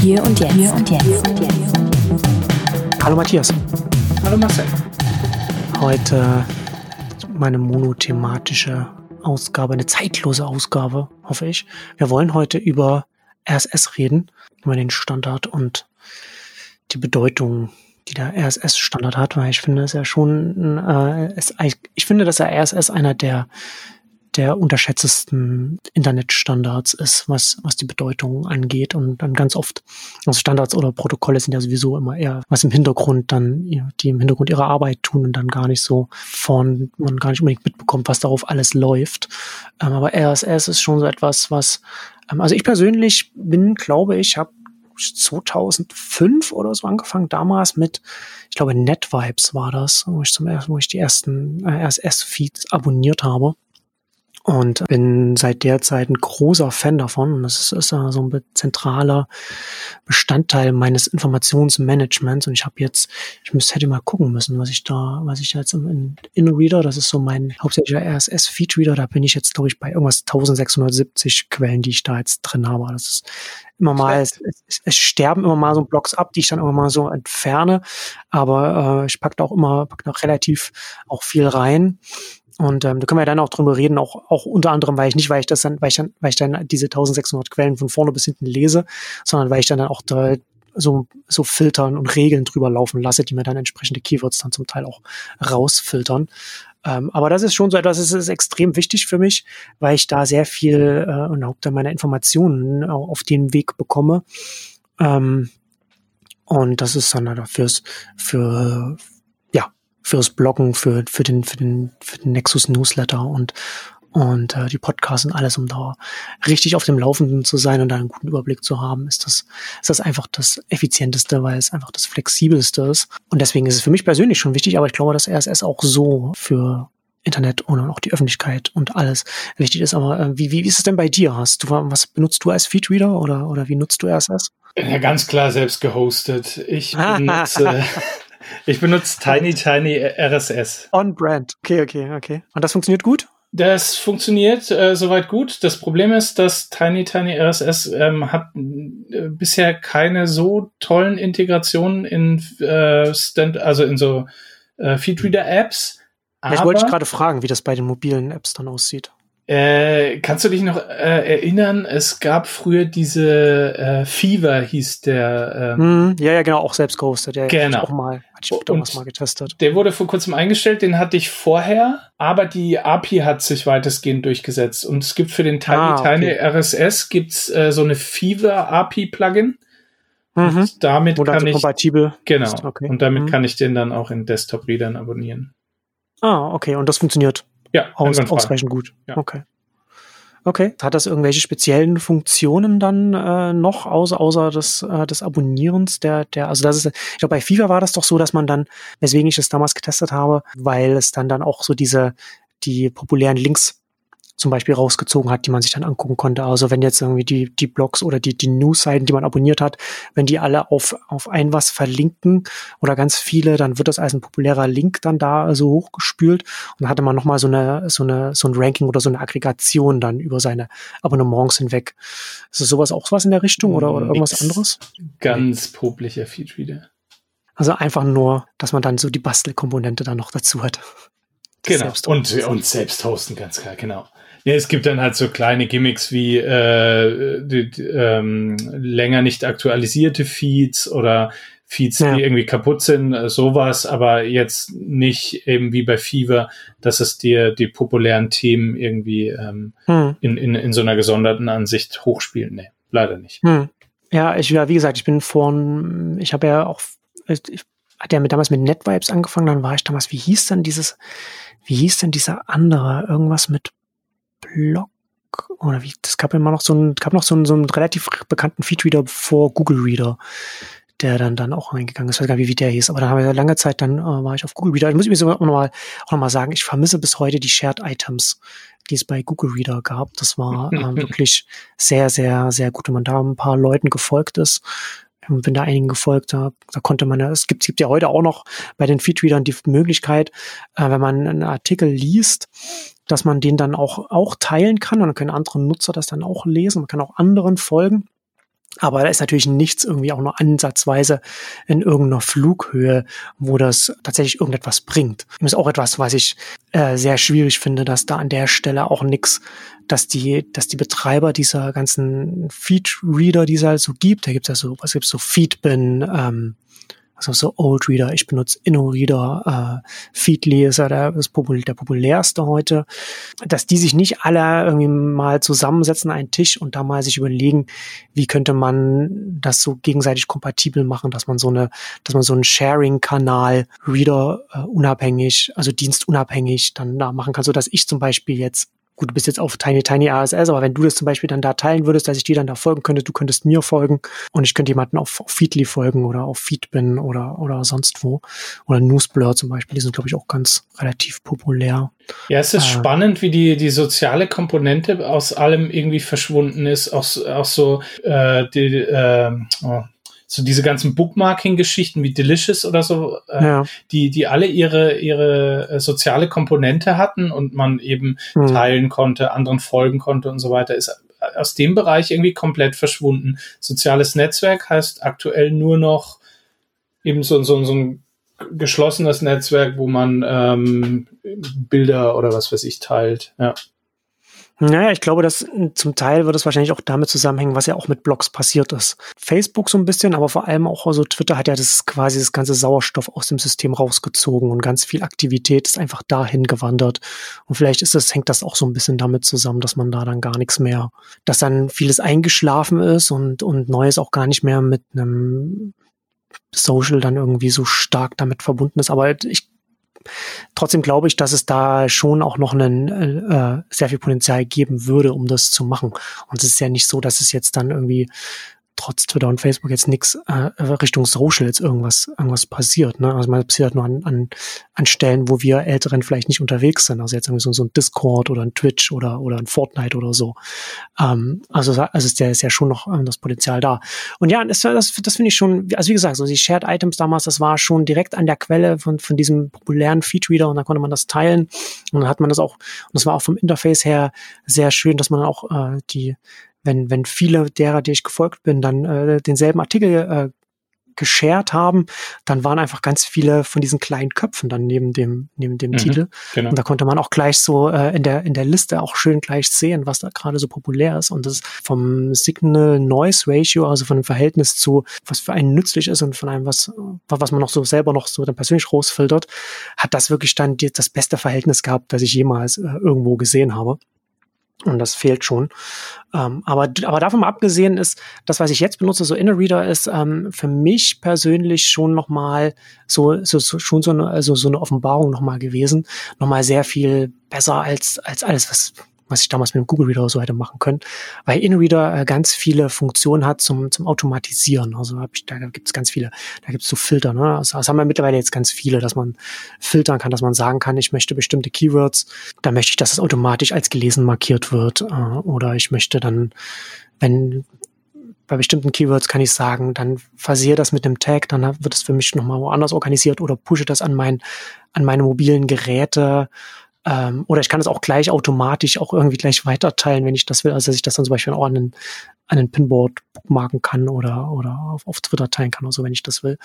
Hier und jetzt. Hier und jetzt. Hallo Matthias. Hallo Marcel. Heute meine monothematische Ausgabe, eine zeitlose Ausgabe, hoffe ich. Wir wollen heute über RSS reden, über den Standard und die Bedeutung, die der RSS-Standard hat, weil ich finde, dass er schon, äh, es, ich finde, dass der RSS einer der der unterschätztesten Internetstandards ist, was, was die Bedeutung angeht. Und dann ganz oft, also Standards oder Protokolle sind ja sowieso immer eher was im Hintergrund dann, die im Hintergrund ihre Arbeit tun und dann gar nicht so vorn, man gar nicht unbedingt mitbekommt, was darauf alles läuft. Ähm, aber RSS ist schon so etwas, was, ähm, also ich persönlich bin, glaube ich, habe 2005 oder so angefangen, damals mit, ich glaube, NetVibes war das, wo ich zum ersten, wo ich die ersten äh, RSS-Feeds abonniert habe. Und bin seit der Zeit ein großer Fan davon. Und das ist, ist so ein zentraler Bestandteil meines Informationsmanagements. Und ich habe jetzt, ich müsste hätte mal gucken müssen, was ich da, was ich da jetzt im InnoReader, das ist so mein hauptsächlicher RSS-Feed-Reader, da bin ich jetzt, glaube ich, bei irgendwas 1670 Quellen, die ich da jetzt drin habe. Das ist immer mal, es, es, es, sterben immer mal so Blocks ab, die ich dann immer mal so entferne. Aber äh, ich packe da auch immer, pack da relativ auch viel rein. Und ähm, da können wir dann auch drüber reden, auch, auch unter anderem, weil ich nicht, weil ich das dann, weil ich dann, weil ich dann diese 1600 Quellen von vorne bis hinten lese, sondern weil ich dann, auch da so, so filtern und Regeln drüber laufen lasse, die mir dann entsprechende Keywords dann zum Teil auch rausfiltern. Ähm, aber das ist schon so etwas, das ist extrem wichtig für mich, weil ich da sehr viel äh, und auch dann meine Informationen auf den Weg bekomme. Ähm, und das ist dann dafür für, fürs Bloggen, für, für den, für den, für den Nexus Newsletter und, und äh, die Podcasts und alles, um da richtig auf dem Laufenden zu sein und da einen guten Überblick zu haben, ist das, ist das einfach das Effizienteste, weil es einfach das Flexibelste ist. Und deswegen ist es für mich persönlich schon wichtig, aber ich glaube, dass RSS auch so für Internet und auch die Öffentlichkeit und alles wichtig ist. Aber äh, wie, wie ist es denn bei dir? Hast du was benutzt du als Feedreader oder, oder wie nutzt du RSS? Ja, ganz klar selbst gehostet. Ich benutze Ich benutze Tiny Tiny RSS. On Brand. Okay, okay, okay. Und das funktioniert gut? Das funktioniert äh, soweit gut. Das Problem ist, dass Tiny Tiny RSS ähm, hat äh, bisher keine so tollen Integrationen in äh, Stand, also in so äh, Feedreader Apps. Ja, ich wollte gerade fragen, wie das bei den mobilen Apps dann aussieht. Äh, kannst du dich noch äh, erinnern? Es gab früher diese äh, Fever, hieß der. Ähm, mm, ja, ja, genau, auch selbst gehostet. Ja, genau. auch mal, hatte ich damals mal getestet. Der wurde vor kurzem eingestellt, den hatte ich vorher, aber die API hat sich weitestgehend durchgesetzt. Und es gibt für den Tiny ah, okay. Tiny RSS gibt's äh, so eine Fever API Plugin. Mhm. Und damit Wo kann ich kompatibel. Genau. Okay. Und damit mhm. kann ich den dann auch in Desktop-Readern abonnieren. Ah, okay. Und das funktioniert. Ja, Aus, ausreichend gut. Ja. Okay. Okay. Hat das irgendwelche speziellen Funktionen dann äh, noch, außer, außer des, äh, des Abonnierens der, der, also das ist, ich glaube, bei FIFA war das doch so, dass man dann, weswegen ich das damals getestet habe, weil es dann dann auch so diese, die populären Links zum Beispiel rausgezogen hat, die man sich dann angucken konnte. Also wenn jetzt irgendwie die, die Blogs oder die, die News-Seiten, die man abonniert hat, wenn die alle auf, auf ein was verlinken oder ganz viele, dann wird das als ein populärer Link dann da so hochgespült und dann hatte man nochmal so eine, so eine, so ein Ranking oder so eine Aggregation dann über seine Abonnements hinweg. Ist das sowas auch was in der Richtung oder, oder irgendwas anderes? Ganz publicher Feedreader. Also einfach nur, dass man dann so die Bastelkomponente dann noch dazu hat. Genau. Und, und selbst hosten, ganz klar, genau. Ja, es gibt dann halt so kleine Gimmicks wie äh, die, die, ähm, länger nicht aktualisierte Feeds oder Feeds, ja. die irgendwie kaputt sind, äh, sowas, aber jetzt nicht eben wie bei Fever, dass es dir die populären Themen irgendwie ähm, hm. in, in, in so einer gesonderten Ansicht hochspielen. Nee, leider nicht. Hm. Ja, ich, ja, wie gesagt, ich bin von, ich habe ja auch, ich, hat ja mit, damals mit NetVibes angefangen, dann war ich damals, wie hieß denn dieses, wie hieß denn dieser andere, irgendwas mit Blog oder wie, das gab immer noch so ein, gab noch so einen, so einen relativ bekannten Feedreader vor Google Reader, der dann dann auch reingegangen ist. Ich weiß gar nicht, wie der hieß, aber da haben wir lange Zeit, dann äh, war ich auf Google Reader. Ich muss mir auch nochmal auch noch mal sagen, ich vermisse bis heute die Shared Items, die es bei Google Reader gab. Das war ähm, wirklich sehr, sehr, sehr gut. Und man da ein paar Leuten gefolgt ist, ähm, bin da einigen gefolgt, da, da konnte man, es gibt, es gibt ja heute auch noch bei den Feedreadern die Möglichkeit, äh, wenn man einen Artikel liest, dass man den dann auch, auch teilen kann und dann können andere Nutzer das dann auch lesen, man kann auch anderen folgen. Aber da ist natürlich nichts irgendwie auch nur ansatzweise in irgendeiner Flughöhe, wo das tatsächlich irgendetwas bringt. Das ist auch etwas, was ich äh, sehr schwierig finde, dass da an der Stelle auch nichts, dass die, dass die Betreiber dieser ganzen Feed-Reader, die es halt so gibt, da gibt es ja so, was gibt's so Feedbin, ähm, also so Old Reader, ich benutze InnoReader, äh, Feedly ist ja der, ist popul der populärste heute, dass die sich nicht alle irgendwie mal zusammensetzen einen Tisch und da mal sich überlegen, wie könnte man das so gegenseitig kompatibel machen, dass man so eine, dass man so einen Sharing-Kanal Reader äh, unabhängig, also dienstunabhängig dann da machen kann, so dass ich zum Beispiel jetzt gut, du bist jetzt auf Tiny Tiny RSS, aber wenn du das zum Beispiel dann da teilen würdest, dass ich dir dann da folgen könnte, du könntest mir folgen und ich könnte jemanden auf, auf Feedly folgen oder auf Feedbin oder, oder sonst wo. Oder Newsblur zum Beispiel, die sind, glaube ich, auch ganz relativ populär. Ja, es ist äh, spannend, wie die, die soziale Komponente aus allem irgendwie verschwunden ist. Auch, auch so äh, die, äh, oh, so diese ganzen Bookmarking-Geschichten wie Delicious oder so, äh, ja. die, die alle ihre, ihre äh, soziale Komponente hatten und man eben mhm. teilen konnte, anderen folgen konnte und so weiter, ist aus dem Bereich irgendwie komplett verschwunden. Soziales Netzwerk heißt aktuell nur noch eben so, so, so ein geschlossenes Netzwerk, wo man ähm, Bilder oder was weiß ich teilt. Ja. Naja, ich glaube, dass zum Teil wird es wahrscheinlich auch damit zusammenhängen, was ja auch mit Blogs passiert ist. Facebook so ein bisschen, aber vor allem auch so Twitter hat ja das quasi das ganze Sauerstoff aus dem System rausgezogen und ganz viel Aktivität ist einfach dahin gewandert. Und vielleicht ist das, hängt das auch so ein bisschen damit zusammen, dass man da dann gar nichts mehr, dass dann vieles eingeschlafen ist und, und Neues auch gar nicht mehr mit einem Social dann irgendwie so stark damit verbunden ist. Aber ich Trotzdem glaube ich, dass es da schon auch noch einen, äh, sehr viel Potenzial geben würde, um das zu machen. Und es ist ja nicht so, dass es jetzt dann irgendwie trotz Twitter und Facebook jetzt nichts äh, Richtung Social jetzt irgendwas, irgendwas passiert. Ne? Also man passiert nur an, an, an Stellen, wo wir Älteren vielleicht nicht unterwegs sind. Also jetzt irgendwie so, so ein Discord oder ein Twitch oder, oder ein Fortnite oder so. Ähm, also, also ist ja, ist ja schon noch ähm, das Potenzial da. Und ja, das, das, das finde ich schon, also wie gesagt, so die Shared Items damals, das war schon direkt an der Quelle von, von diesem populären Feedreader und dann konnte man das teilen. Und dann hat man das auch, und das war auch vom Interface her sehr schön, dass man auch äh, die wenn, wenn viele derer, die ich gefolgt bin, dann äh, denselben Artikel äh, geshared haben, dann waren einfach ganz viele von diesen kleinen Köpfen dann neben dem neben dem mhm, Titel genau. und da konnte man auch gleich so äh, in der in der Liste auch schön gleich sehen, was da gerade so populär ist und das vom Signal Noise Ratio, also von dem Verhältnis zu was für einen nützlich ist und von einem was was man noch so selber noch so dann persönlich rausfiltert, hat das wirklich dann die, das beste Verhältnis gehabt, das ich jemals äh, irgendwo gesehen habe. Und das fehlt schon. Ähm, aber, aber davon mal abgesehen ist, das, was ich jetzt benutze, so Inner Reader, ist ähm, für mich persönlich schon nochmal so, so, so, schon so eine, also so eine Offenbarung nochmal gewesen. Nochmal sehr viel besser als, als alles, was, was ich damals mit dem Google Reader oder so hätte machen können, weil InReader äh, ganz viele Funktionen hat zum, zum Automatisieren. Also hab ich, da gibt es ganz viele, da gibt es so Filter. Ne? Also, das haben wir mittlerweile jetzt ganz viele, dass man filtern kann, dass man sagen kann, ich möchte bestimmte Keywords, da möchte ich, dass es automatisch als gelesen markiert wird. Äh, oder ich möchte dann, wenn bei bestimmten Keywords kann ich sagen, dann versehe das mit einem Tag, dann wird es für mich nochmal woanders organisiert oder pushe das an mein, an meine mobilen Geräte ähm, oder ich kann es auch gleich automatisch auch irgendwie gleich weiterteilen, wenn ich das will. Also dass ich das dann zum Beispiel auch an einen, Pinboard bookmarken kann oder, oder auf, auf Twitter teilen kann oder so, wenn ich das will.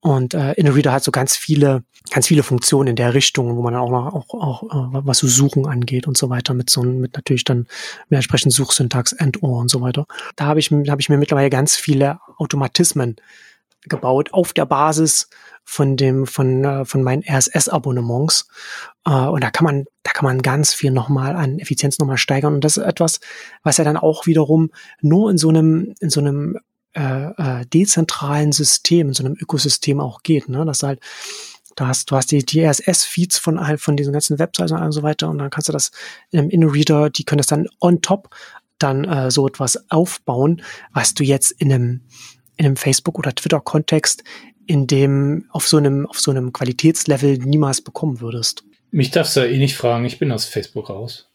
Und äh, InnoReader hat so ganz viele, ganz viele Funktionen in der Richtung, wo man dann auch noch auch, auch äh, was so Suchen angeht und so weiter, mit so mit natürlich dann mit entsprechend Suchsyntax, End-Or und so weiter. Da habe ich, hab ich mir mittlerweile ganz viele Automatismen gebaut auf der Basis von dem von äh, von meinen RSS-Abonnements äh, und da kann man da kann man ganz viel nochmal an Effizienz nochmal steigern und das ist etwas, was ja dann auch wiederum nur in so einem in so einem äh, äh, dezentralen System, in so einem Ökosystem auch geht, ne? Das halt Du hast, du hast die, die RSS-Feeds von, von diesen ganzen Websites und so weiter und dann kannst du das im InnoReader, die können das dann on top dann äh, so etwas aufbauen, was du jetzt in einem in einem Facebook- oder Twitter-Kontext in dem auf so einem auf so einem Qualitätslevel niemals bekommen würdest. Mich darfst du ja eh nicht fragen, ich bin aus Facebook raus.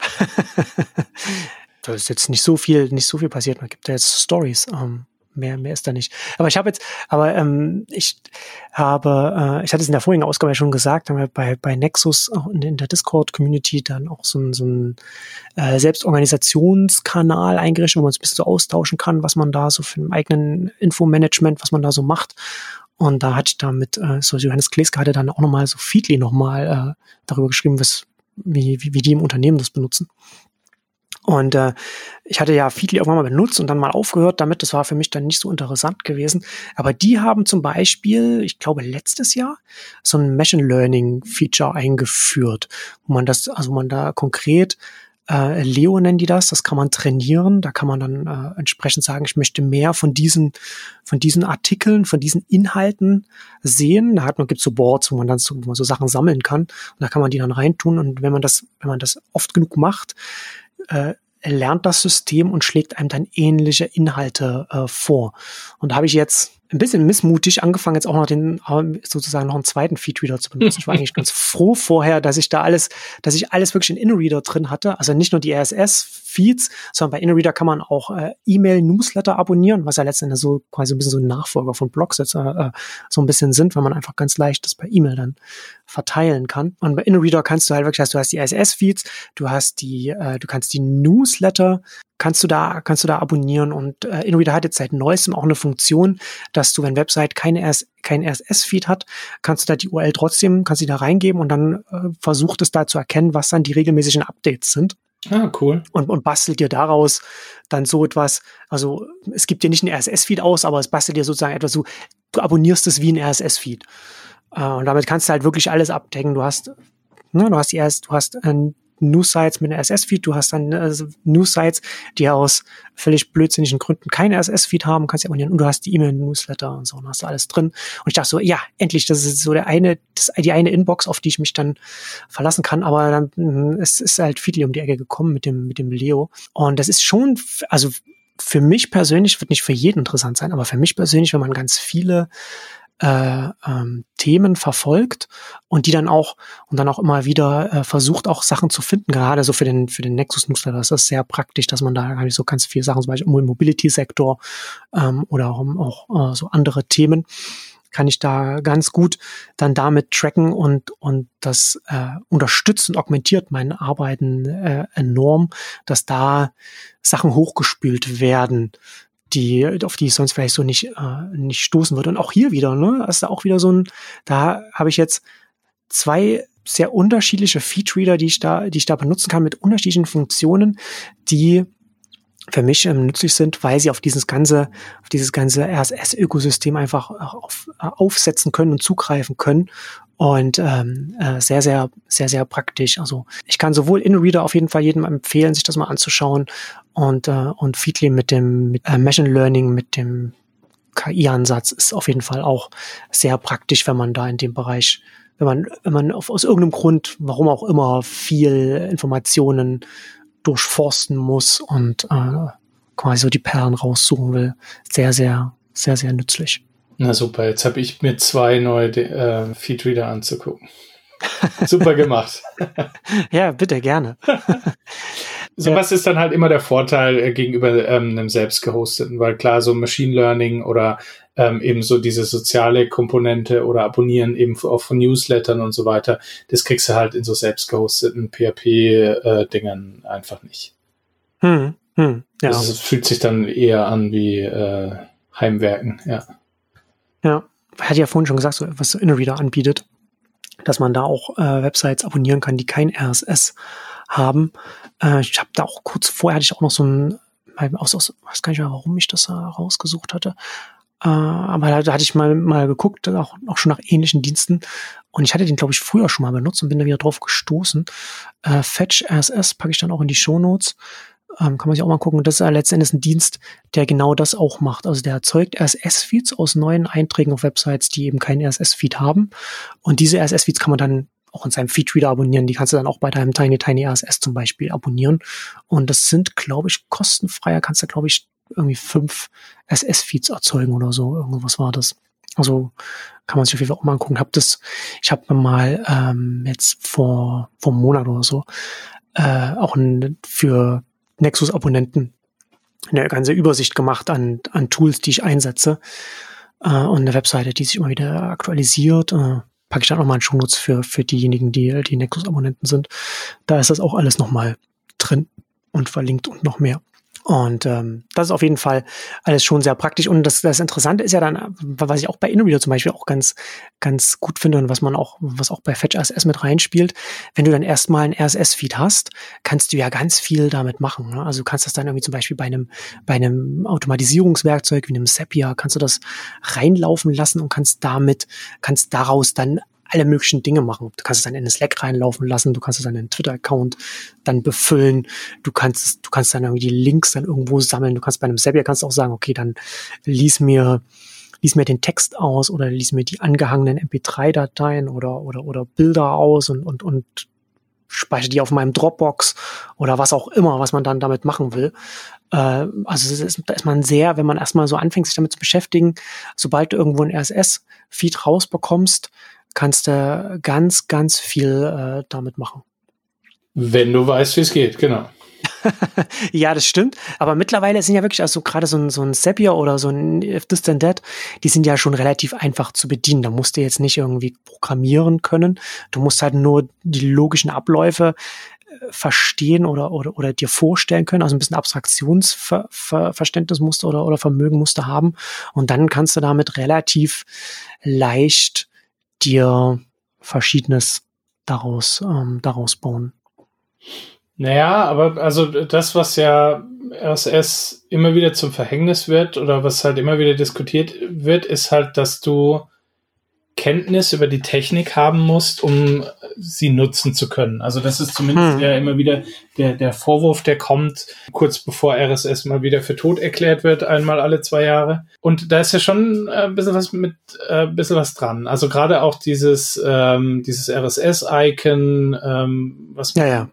da ist jetzt nicht so viel nicht so viel passiert. Man gibt ja jetzt Stories. Ähm, mehr, mehr ist da nicht. Aber ich habe jetzt, aber ähm, ich habe, äh, ich hatte es in der vorigen Ausgabe ja schon gesagt, haben wir bei, bei Nexus auch in, in der Discord-Community dann auch so ein, so ein äh, Selbstorganisationskanal eingerichtet, wo man es ein bisschen so austauschen kann, was man da so für ein eigenen Infomanagement, was man da so macht. Und da hatte ich da mit, äh, so Johannes Kleske hatte dann auch nochmal so Feedly nochmal äh, darüber geschrieben, was, wie, wie, wie die im Unternehmen das benutzen. Und äh, ich hatte ja Feedly irgendwann mal benutzt und dann mal aufgehört damit. Das war für mich dann nicht so interessant gewesen. Aber die haben zum Beispiel, ich glaube letztes Jahr, so ein Machine Learning Feature eingeführt, wo man das, also man da konkret äh, Leo nennen die das, das kann man trainieren. Da kann man dann äh, entsprechend sagen, ich möchte mehr von diesen, von diesen Artikeln, von diesen Inhalten sehen. Da hat man, gibt so Boards, wo man dann so, wo man so Sachen sammeln kann. Und da kann man die dann reintun. Und wenn man das, wenn man das oft genug macht, äh, lernt das System und schlägt einem dann ähnliche Inhalte äh, vor. Und da habe ich jetzt ein bisschen missmutig angefangen, jetzt auch noch den, sozusagen noch einen zweiten Feedreader zu benutzen. Ich war eigentlich ganz froh vorher, dass ich da alles, dass ich alles wirklich in InReader drin hatte. Also nicht nur die RSS-Feeds, sondern bei InReader kann man auch äh, E-Mail-Newsletter abonnieren, was ja letztendlich so quasi ein bisschen so ein Nachfolger von Blogs jetzt äh, äh, so ein bisschen sind, weil man einfach ganz leicht das per E-Mail dann verteilen kann. Und bei InReader kannst du halt wirklich, du hast die RSS-Feeds, du hast die, äh, du kannst die Newsletter kannst du da, kannst du da abonnieren. Und äh, InReader hat jetzt seit neuestem auch eine Funktion, dass du, wenn Website keine RS, kein RSS-Feed hat, kannst du da die URL trotzdem, kannst sie da reingeben und dann äh, versucht es da zu erkennen, was dann die regelmäßigen Updates sind. Ah, cool. Und, und bastelt dir daraus dann so etwas, also es gibt dir nicht einen RSS-Feed aus, aber es bastelt dir sozusagen etwas so, du abonnierst es wie ein RSS-Feed. Äh, und damit kannst du halt wirklich alles abdecken. Du hast, ne, du hast die erst, du hast ein News-Sites mit einem RSS-Feed, du hast dann äh, News-Sites, die aus völlig blödsinnigen Gründen kein RSS-Feed haben, kannst du abonnieren und du hast die E-Mail-Newsletter und so und hast du alles drin. Und ich dachte so, ja, endlich, das ist so der eine, das, die eine Inbox, auf die ich mich dann verlassen kann, aber dann mh, es ist halt viel um die Ecke gekommen mit dem, mit dem Leo. Und das ist schon, also für mich persönlich, wird nicht für jeden interessant sein, aber für mich persönlich, wenn man ganz viele äh, ähm, Themen verfolgt und die dann auch und dann auch immer wieder äh, versucht auch Sachen zu finden, gerade so für den für den Nexus ist das sehr praktisch, dass man da nicht so ganz viele Sachen, zum Beispiel im Mobility Sektor ähm, oder auch, auch äh, so andere Themen kann ich da ganz gut dann damit tracken und und das äh, unterstützt und augmentiert mein Arbeiten äh, enorm, dass da Sachen hochgespült werden, die, auf die ich sonst vielleicht so nicht, äh, nicht stoßen würde. Und auch hier wieder, ne, ist da auch wieder so ein, da habe ich jetzt zwei sehr unterschiedliche Feedreader, die ich da, die ich da benutzen kann mit unterschiedlichen Funktionen, die für mich ähm, nützlich sind, weil sie auf dieses ganze, auf dieses ganze RSS-Ökosystem einfach auf, äh, aufsetzen können und zugreifen können und ähm, äh, sehr, sehr, sehr, sehr praktisch. Also ich kann sowohl InReader auf jeden Fall jedem empfehlen, sich das mal anzuschauen und, äh, und Feedly mit dem mit, äh, Machine Learning, mit dem KI-Ansatz ist auf jeden Fall auch sehr praktisch, wenn man da in dem Bereich, wenn man, wenn man auf, aus irgendeinem Grund, warum auch immer, viel Informationen durchforsten muss und äh, quasi so die Perlen raussuchen will, sehr, sehr, sehr, sehr nützlich. Na super, jetzt habe ich mir zwei neue äh, Feedreader anzugucken. super gemacht. ja, bitte, gerne. so was ist dann halt immer der Vorteil äh, gegenüber ähm, einem selbst gehosteten, weil klar, so Machine Learning oder ähm, eben so diese soziale Komponente oder Abonnieren eben auch von Newslettern und so weiter, das kriegst du halt in so selbst gehosteten PHP-Dingern äh, einfach nicht. Hm, hm, ja. Also es fühlt sich dann eher an wie äh, Heimwerken, ja. Ja, hatte ja vorhin schon gesagt, so, was InnoReader anbietet, dass man da auch äh, Websites abonnieren kann, die kein RSS haben. Äh, ich habe da auch kurz vorher hatte ich auch noch so ein, aus, aus, weiß gar nicht mehr, warum ich das rausgesucht hatte. Äh, aber da, da hatte ich mal, mal geguckt, auch, auch schon nach ähnlichen Diensten. Und ich hatte den, glaube ich, früher schon mal benutzt und bin da wieder drauf gestoßen. Äh, Fetch RSS packe ich dann auch in die Show Notes. Ähm, kann man sich auch mal gucken. Das ist ja letztendlich ein Dienst, der genau das auch macht. Also der erzeugt RSS-Feeds aus neuen Einträgen auf Websites, die eben keinen RSS-Feed haben. Und diese RSS-Feeds kann man dann auch in seinem Feedreader abonnieren. Die kannst du dann auch bei deinem Tiny Tiny RSS zum Beispiel abonnieren. Und das sind, glaube ich, kostenfreier. Kannst du, glaube ich, irgendwie fünf SS-Feeds erzeugen oder so. Irgendwas war das. Also kann man sich auf jeden Fall auch mal angucken. Hab das, ich habe mal ähm, jetzt vor vor einem Monat oder so äh, auch ein, für Nexus-Abonnenten eine ganze Übersicht gemacht an, an Tools, die ich einsetze äh, und eine Webseite, die sich immer wieder aktualisiert. Äh, packe ich dann nochmal einen Shownotes für, für diejenigen, die, die Nexus-Abonnenten sind. Da ist das auch alles nochmal drin und verlinkt und noch mehr. Und ähm, das ist auf jeden Fall alles schon sehr praktisch. Und das, das Interessante ist ja dann, was ich auch bei InReader zum Beispiel auch ganz, ganz gut finde und was man auch, was auch bei Fetch RSS mit reinspielt, wenn du dann erstmal ein RSS-Feed hast, kannst du ja ganz viel damit machen. Ne? Also du kannst das dann irgendwie zum Beispiel bei einem, bei einem Automatisierungswerkzeug wie einem Zapier, kannst du das reinlaufen lassen und kannst damit, kannst daraus dann alle möglichen Dinge machen. Du kannst es dann in Slack reinlaufen lassen, du kannst es dann in Twitter-Account dann befüllen, du kannst, du kannst dann irgendwie die Links dann irgendwo sammeln, du kannst bei einem Zapier kannst auch sagen, okay, dann lies mir, lies mir den Text aus oder lies mir die angehangenen MP3-Dateien oder, oder, oder Bilder aus und, und, und speichere die auf meinem Dropbox oder was auch immer, was man dann damit machen will. Äh, also ist, da ist man sehr, wenn man erstmal so anfängt, sich damit zu beschäftigen, sobald du irgendwo ein RSS-Feed rausbekommst, kannst du ganz, ganz viel äh, damit machen. Wenn du weißt, wie es geht, genau. ja, das stimmt. Aber mittlerweile sind ja wirklich, also gerade so ein, so ein Zapier oder so ein If This Then That, die sind ja schon relativ einfach zu bedienen. Da musst du jetzt nicht irgendwie programmieren können. Du musst halt nur die logischen Abläufe äh, verstehen oder, oder, oder dir vorstellen können, also ein bisschen Abstraktionsverständnis musst oder, oder Vermögen musst du haben. Und dann kannst du damit relativ leicht dir Verschiedenes daraus, ähm, daraus bauen. Naja, aber also das, was ja RSS immer wieder zum Verhängnis wird oder was halt immer wieder diskutiert wird, ist halt, dass du Kenntnis über die Technik haben musst, um sie nutzen zu können. Also das ist zumindest hm. ja immer wieder der, der Vorwurf, der kommt, kurz bevor RSS mal wieder für tot erklärt wird, einmal alle zwei Jahre. Und da ist ja schon äh, ein bisschen was mit, äh, ein bisschen was dran. Also gerade auch dieses, ähm, dieses RSS-Icon, ähm, was man ja, ja.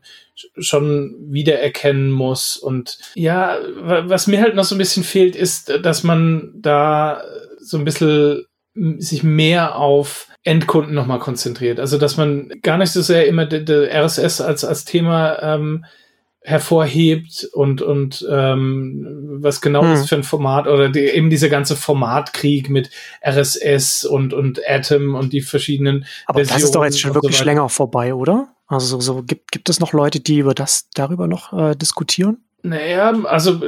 schon wiedererkennen muss. Und ja, was mir halt noch so ein bisschen fehlt, ist, dass man da so ein bisschen sich mehr auf Endkunden nochmal konzentriert. Also dass man gar nicht so sehr immer der, der RSS als, als Thema ähm, hervorhebt und, und ähm, was genau hm. ist für ein Format oder die, eben dieser ganze Formatkrieg mit RSS und, und Atom und die verschiedenen. Aber Versionen das ist doch jetzt schon wirklich so länger vorbei, oder? Also so, so gibt, gibt es noch Leute, die über das darüber noch äh, diskutieren? Naja, also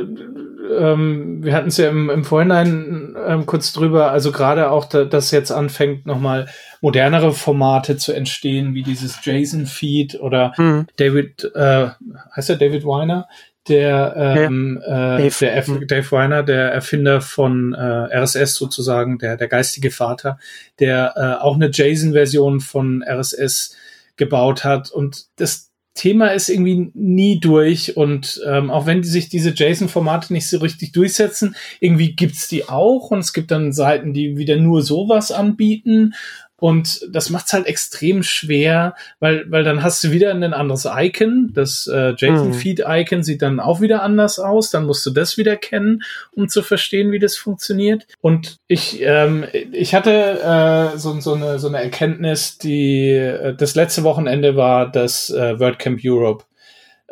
ähm, wir hatten es ja im, im Vorhinein ähm, kurz drüber, also gerade auch, da, dass jetzt anfängt, nochmal modernere Formate zu entstehen, wie dieses JSON-Feed oder mhm. David, äh, heißt er David Weiner? Der, ähm, ja. äh, Dave. der F mhm. Dave Weiner, der Erfinder von äh, RSS sozusagen, der, der geistige Vater, der äh, auch eine JSON-Version von RSS gebaut hat. Und das Thema ist irgendwie nie durch und ähm, auch wenn die sich diese JSON-Formate nicht so richtig durchsetzen, irgendwie gibt's die auch und es gibt dann Seiten, die wieder nur sowas anbieten und das macht es halt extrem schwer, weil, weil dann hast du wieder ein anderes Icon. Das äh, JSON-Feed-Icon sieht dann auch wieder anders aus. Dann musst du das wieder kennen, um zu verstehen, wie das funktioniert. Und ich, ähm, ich hatte äh, so, so, eine, so eine Erkenntnis, die äh, das letzte Wochenende war das äh, WordCamp Europe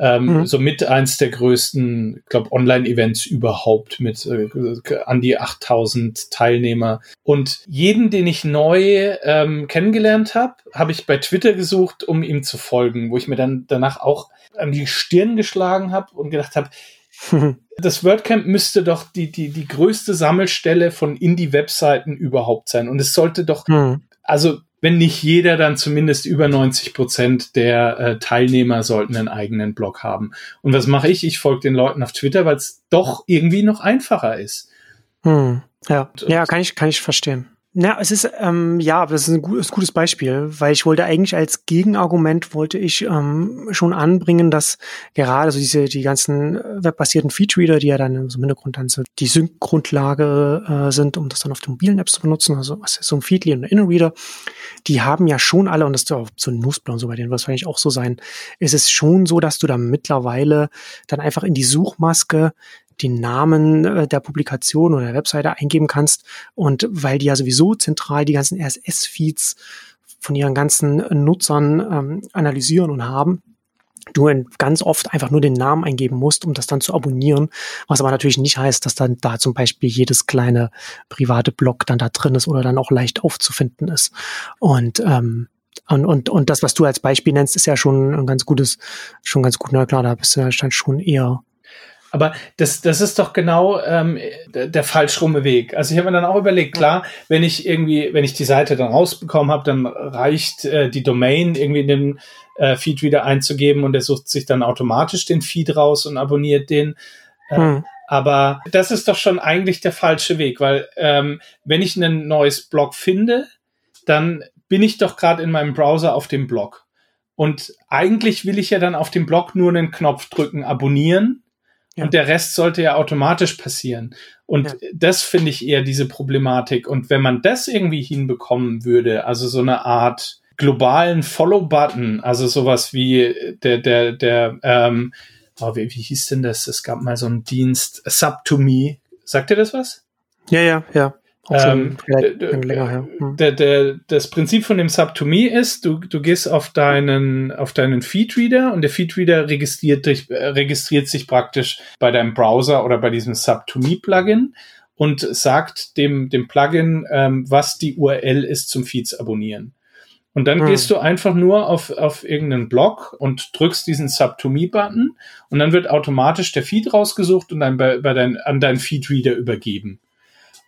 ähm, mhm. Somit eins der größten, glaube Online-Events überhaupt mit äh, an die 8000 Teilnehmer. Und jeden, den ich neu ähm, kennengelernt habe, habe ich bei Twitter gesucht, um ihm zu folgen, wo ich mir dann danach auch an die Stirn geschlagen habe und gedacht habe, das WordCamp müsste doch die, die, die größte Sammelstelle von Indie-Webseiten überhaupt sein. Und es sollte doch, mhm. also wenn nicht jeder, dann zumindest über 90 Prozent der äh, Teilnehmer sollten einen eigenen Blog haben. Und was mache ich? Ich folge den Leuten auf Twitter, weil es doch irgendwie noch einfacher ist. Hm. Ja, ja, kann ich, kann ich verstehen. Ja, es ist, ähm, ja, das ist ein, gutes, gutes Beispiel, weil ich wollte eigentlich als Gegenargument wollte ich ähm, schon anbringen, dass gerade so diese, die ganzen webbasierten Feed-Reader, die ja dann im Hintergrund dann so die Sync-Grundlage äh, sind, um das dann auf den mobilen Apps zu benutzen, also was ist so ein Feedly und ein Inner-Reader, die haben ja schon alle, und das ist auch so ein Newsblau und so bei denen es wahrscheinlich auch so sein, ist es schon so, dass du da mittlerweile dann einfach in die Suchmaske den Namen äh, der Publikation oder der Webseite eingeben kannst. Und weil die ja sowieso zentral die ganzen RSS-Feeds von ihren ganzen Nutzern ähm, analysieren und haben, du ganz oft einfach nur den Namen eingeben musst, um das dann zu abonnieren, was aber natürlich nicht heißt, dass dann da zum Beispiel jedes kleine private Blog dann da drin ist oder dann auch leicht aufzufinden ist. Und ähm, und, und, und das, was du als Beispiel nennst, ist ja schon ein ganz gutes, schon ganz gut, na klar, da bist du dann schon eher aber das, das ist doch genau ähm, der, der falsch rumme Weg. Also ich habe mir dann auch überlegt, klar, wenn ich irgendwie, wenn ich die Seite dann rausbekommen habe, dann reicht äh, die Domain irgendwie in den äh, Feed wieder einzugeben und er sucht sich dann automatisch den Feed raus und abonniert den. Äh, hm. Aber das ist doch schon eigentlich der falsche Weg, weil ähm, wenn ich ein neues Blog finde, dann bin ich doch gerade in meinem Browser auf dem Blog. Und eigentlich will ich ja dann auf dem Blog nur einen Knopf drücken, abonnieren ja. Und der Rest sollte ja automatisch passieren. Und ja. das finde ich eher diese Problematik. Und wenn man das irgendwie hinbekommen würde, also so eine Art globalen Follow-Button, also sowas wie der, der, der, ähm, oh, wie, wie hieß denn das? Es gab mal so einen Dienst, Sub2Me. Sagt ihr das was? Ja, ja, ja. Ähm, länger Hm. Der, der, das Prinzip von dem Sub-to-Me ist, du, du gehst auf deinen, auf deinen Feedreader und der Feedreader registriert, dich, äh, registriert sich praktisch bei deinem Browser oder bei diesem Sub-to-Me-Plugin und sagt dem, dem Plugin, ähm, was die URL ist zum Feeds abonnieren. Und dann hm. gehst du einfach nur auf, auf irgendeinen Blog und drückst diesen Sub-to-Me-Button und dann wird automatisch der Feed rausgesucht und dann bei, bei dein, an deinen Feedreader übergeben.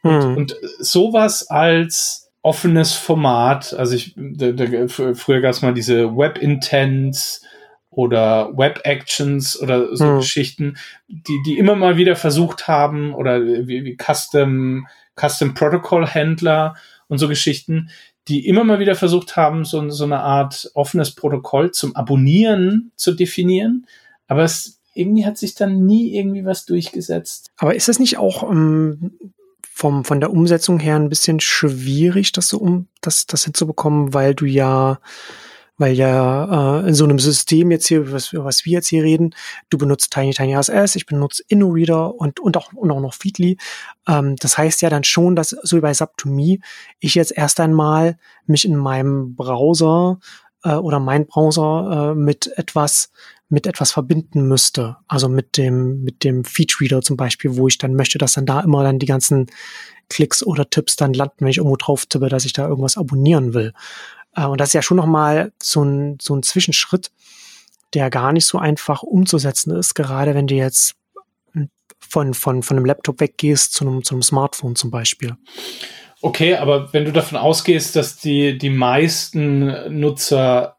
Und, hm. und sowas als offenes Format, also ich, da, da, früher gab es mal diese Web-Intents oder Web-Actions oder so hm. Geschichten, die, die immer mal wieder versucht haben, oder wie, wie Custom, Custom Protocol-Händler und so Geschichten, die immer mal wieder versucht haben, so, so eine Art offenes Protokoll zum Abonnieren zu definieren. Aber es irgendwie hat sich dann nie irgendwie was durchgesetzt. Aber ist das nicht auch ähm, vom, von der Umsetzung her ein bisschen schwierig, das so um, das, das hinzubekommen, weil du ja, weil ja äh, in so einem System jetzt hier, was, was wir jetzt hier reden, du benutzt Tiny Tiny RSS, ich benutze InnoReader und, und auch, und auch noch Feedly. Ähm, das heißt ja dann schon, dass so wie bei Sub2Me ich jetzt erst einmal mich in meinem Browser äh, oder mein Browser äh, mit etwas mit etwas verbinden müsste. Also mit dem, mit dem Feedreader zum Beispiel, wo ich dann möchte, dass dann da immer dann die ganzen Klicks oder Tipps dann landen, wenn ich irgendwo drauf tippe, dass ich da irgendwas abonnieren will. Äh, und das ist ja schon nochmal so ein, so ein Zwischenschritt, der gar nicht so einfach umzusetzen ist, gerade wenn du jetzt von, von, von einem Laptop weggehst zu einem, zu einem Smartphone zum Beispiel. Okay, aber wenn du davon ausgehst, dass die, die meisten Nutzer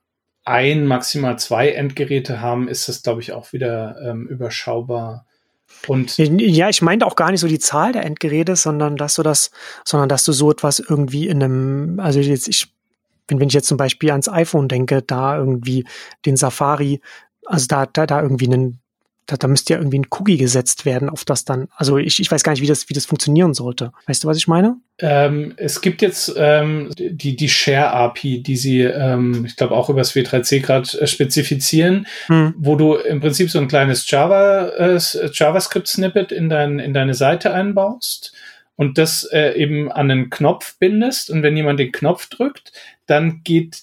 ein, maximal zwei Endgeräte haben, ist das, glaube ich, auch wieder ähm, überschaubar. Und ja, ich meinte auch gar nicht so die Zahl der Endgeräte, sondern dass du das, sondern dass du so etwas irgendwie in einem, also jetzt ich, wenn, wenn ich jetzt zum Beispiel ans iPhone denke, da irgendwie den Safari, also da, da, da irgendwie einen da, da müsste ja irgendwie ein Cookie gesetzt werden, auf das dann, also ich, ich weiß gar nicht, wie das, wie das funktionieren sollte. Weißt du, was ich meine? Ähm, es gibt jetzt ähm, die, die Share-API, die sie, ähm, ich glaube, auch über das W3C gerade äh, spezifizieren, hm. wo du im Prinzip so ein kleines Java, äh, JavaScript-Snippet in, dein, in deine Seite einbaust und das äh, eben an einen Knopf bindest. Und wenn jemand den Knopf drückt, dann geht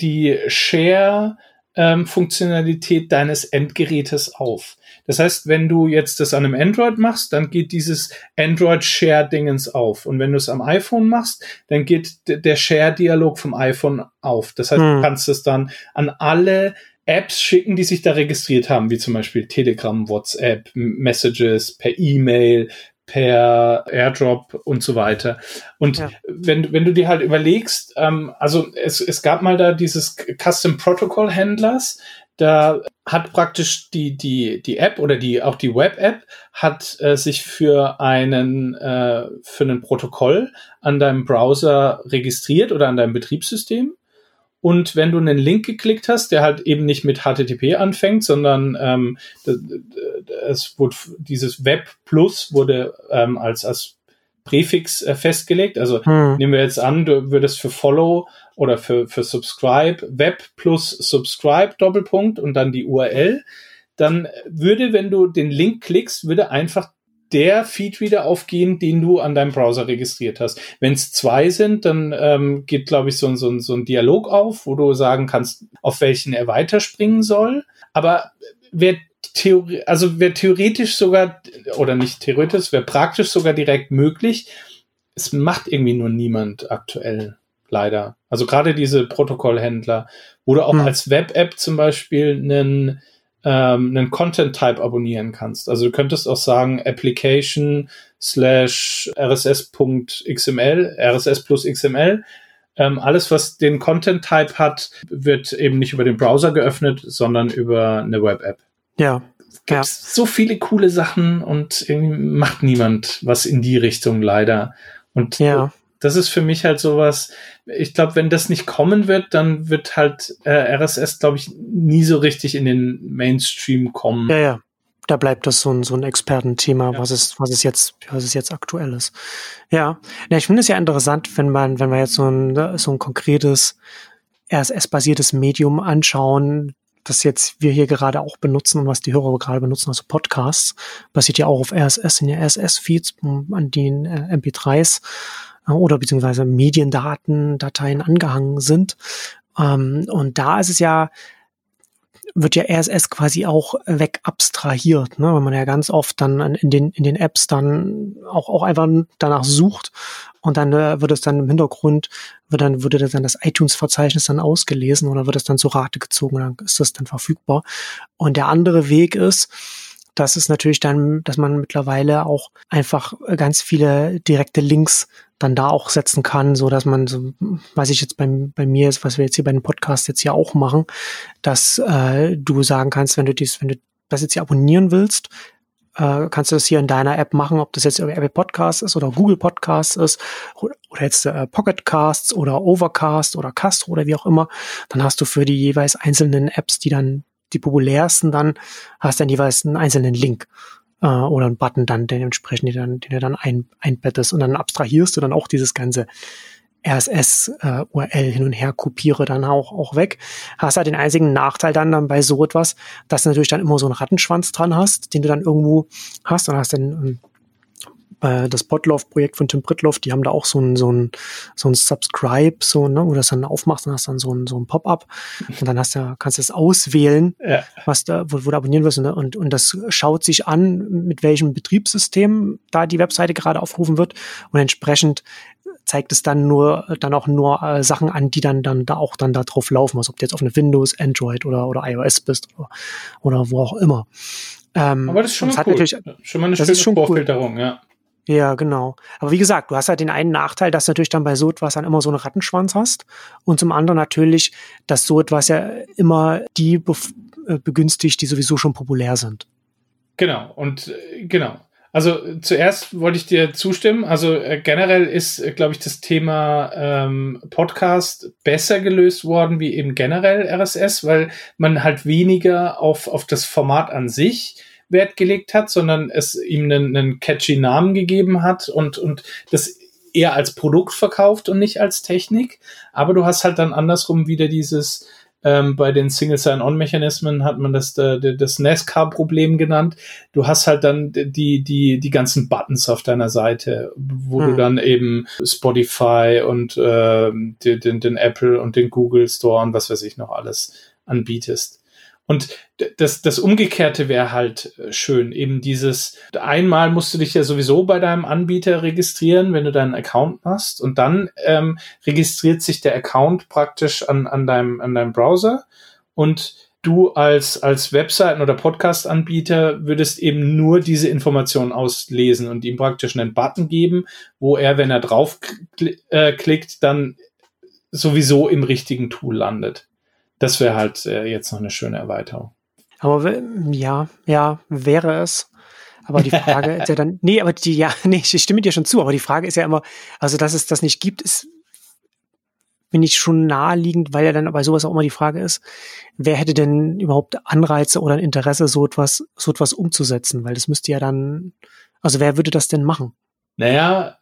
die Share- ähm, Funktionalität deines Endgerätes auf. Das heißt, wenn du jetzt das an einem Android machst, dann geht dieses Android Share Dingens auf. Und wenn du es am iPhone machst, dann geht der Share Dialog vom iPhone auf. Das heißt, hm. du kannst es dann an alle Apps schicken, die sich da registriert haben, wie zum Beispiel Telegram, WhatsApp, Messages, per E-Mail, per Airdrop und so weiter. Und ja. wenn, wenn du dir halt überlegst, ähm, also es, es gab mal da dieses Custom Protocol Händlers, da hat praktisch die, die, die App oder die, auch die Web-App hat äh, sich für einen, äh, für ein Protokoll an deinem Browser registriert oder an deinem Betriebssystem. Und wenn du einen Link geklickt hast, der halt eben nicht mit HTTP anfängt, sondern ähm, es wurde dieses Web Plus wurde ähm, als als Präfix äh, festgelegt. Also hm. nehmen wir jetzt an, du würdest für Follow oder für für Subscribe Web plus Subscribe Doppelpunkt und dann die URL. Dann würde, wenn du den Link klickst, würde einfach der Feedreader aufgehen, den du an deinem Browser registriert hast. Wenn es zwei sind, dann ähm, geht, glaube ich, so, so, so ein Dialog auf, wo du sagen kannst, auf welchen er weiterspringen soll. Aber wer Theorie, also wäre theoretisch sogar, oder nicht theoretisch, wäre praktisch sogar direkt möglich. Es macht irgendwie nur niemand aktuell, leider. Also gerade diese Protokollhändler, wo du auch hm. als Web-App zum Beispiel einen, ähm, einen Content-Type abonnieren kannst. Also du könntest auch sagen, Application slash rss.xml, rss plus XML. Ähm, alles, was den Content-Type hat, wird eben nicht über den Browser geöffnet, sondern über eine Web-App. Ja. Gibt ja. so viele coole Sachen und irgendwie macht niemand was in die Richtung leider. Und ja. Das ist für mich halt sowas, ich glaube, wenn das nicht kommen wird, dann wird halt äh, RSS, glaube ich, nie so richtig in den Mainstream kommen. Ja, ja. Da bleibt das so ein, so ein Expertenthema, ja. was es, was es jetzt, was es jetzt aktuell ist. Ja. ja ich finde es ja interessant, wenn man, wenn man jetzt so ein, so ein konkretes RSS-basiertes Medium anschauen, das jetzt wir hier gerade auch benutzen und was die Hörer gerade benutzen, also Podcasts, basiert ja auch auf RSS, sind ja RSS-Feeds an den äh, MP3s äh, oder beziehungsweise Mediendaten, Dateien angehangen sind. Ähm, und da ist es ja, wird ja RSS quasi auch weg abstrahiert, ne? weil man ja ganz oft dann in den, in den Apps dann auch, auch einfach danach sucht und dann äh, wird es dann im Hintergrund, wird dann, würde dann das iTunes-Verzeichnis dann ausgelesen oder wird es dann zur Rate gezogen und dann ist das dann verfügbar. Und der andere Weg ist, das ist natürlich dann, dass man mittlerweile auch einfach ganz viele direkte Links dann da auch setzen kann, so dass man so, was ich jetzt bei, bei mir ist, was wir jetzt hier bei dem Podcast jetzt ja auch machen, dass äh, du sagen kannst, wenn du dies, wenn du das jetzt hier abonnieren willst, äh, kannst du das hier in deiner App machen, ob das jetzt Apple Podcasts ist oder Google Podcasts ist oder, oder jetzt äh, Pocket Casts oder Overcast oder Castro oder wie auch immer. Dann hast du für die jeweils einzelnen Apps, die dann die populärsten dann, hast dann jeweils einen einzelnen Link äh, oder einen Button dann, den entsprechend, den, dann, den du dann ein, einbettest und dann abstrahierst du dann auch dieses ganze RSS-URL äh, hin und her kopiere dann auch, auch weg. Hast halt den einzigen Nachteil dann, dann bei so etwas, dass du natürlich dann immer so einen Rattenschwanz dran hast, den du dann irgendwo hast und hast dann ähm, äh, das Potloff-Projekt von Tim Pritloff, die haben da auch so ein, so ein, so ein Subscribe, so, ne, wo du das dann aufmachst und hast dann so ein, so ein Pop-up und dann hast du, kannst du es auswählen, ja. was da, wo, wo du abonnieren wirst und, und, und das schaut sich an, mit welchem Betriebssystem da die Webseite gerade aufgerufen wird und entsprechend zeigt es dann nur dann auch nur äh, Sachen an, die dann dann da auch dann da drauf laufen, also ob du jetzt auf eine Windows, Android oder oder iOS bist oder, oder wo auch immer. Ähm, Aber das ist schon mal cool. schon mal eine schöne Vorfilterung, cool. ja. Ja, genau. Aber wie gesagt, du hast halt den einen Nachteil, dass du natürlich dann bei so etwas dann immer so einen Rattenschwanz hast. Und zum anderen natürlich, dass so etwas ja immer die äh, begünstigt, die sowieso schon populär sind. Genau. Und äh, genau. Also zuerst wollte ich dir zustimmen. Also äh, generell ist, äh, glaube ich, das Thema ähm, Podcast besser gelöst worden wie eben generell RSS, weil man halt weniger auf, auf das Format an sich Wert gelegt hat, sondern es ihm einen, einen catchy Namen gegeben hat und, und das eher als Produkt verkauft und nicht als Technik. Aber du hast halt dann andersrum wieder dieses, ähm, bei den Single Sign-On-Mechanismen hat man das, äh, das NASCAR-Problem genannt. Du hast halt dann die, die, die ganzen Buttons auf deiner Seite, wo hm. du dann eben Spotify und äh, den, den Apple und den Google Store und was weiß ich noch alles anbietest. Und das, das Umgekehrte wäre halt äh, schön. Eben dieses, einmal musst du dich ja sowieso bei deinem Anbieter registrieren, wenn du deinen Account machst. Und dann ähm, registriert sich der Account praktisch an, an, deinem, an deinem Browser. Und du als, als Webseiten- oder Podcast-Anbieter würdest eben nur diese Informationen auslesen und ihm praktisch einen Button geben, wo er, wenn er drauf äh, dann sowieso im richtigen Tool landet das wäre halt äh, jetzt noch eine schöne Erweiterung. Aber ja, ja, wäre es. Aber die Frage ist ja dann, nee, aber die, ja, nee, ich stimme dir schon zu, aber die Frage ist ja immer, also dass es das nicht gibt, ist, finde ich schon naheliegend, weil ja dann bei sowas auch immer die Frage ist, wer hätte denn überhaupt Anreize oder ein Interesse, so etwas, so etwas umzusetzen? Weil das müsste ja dann, also wer würde das denn machen? Naja,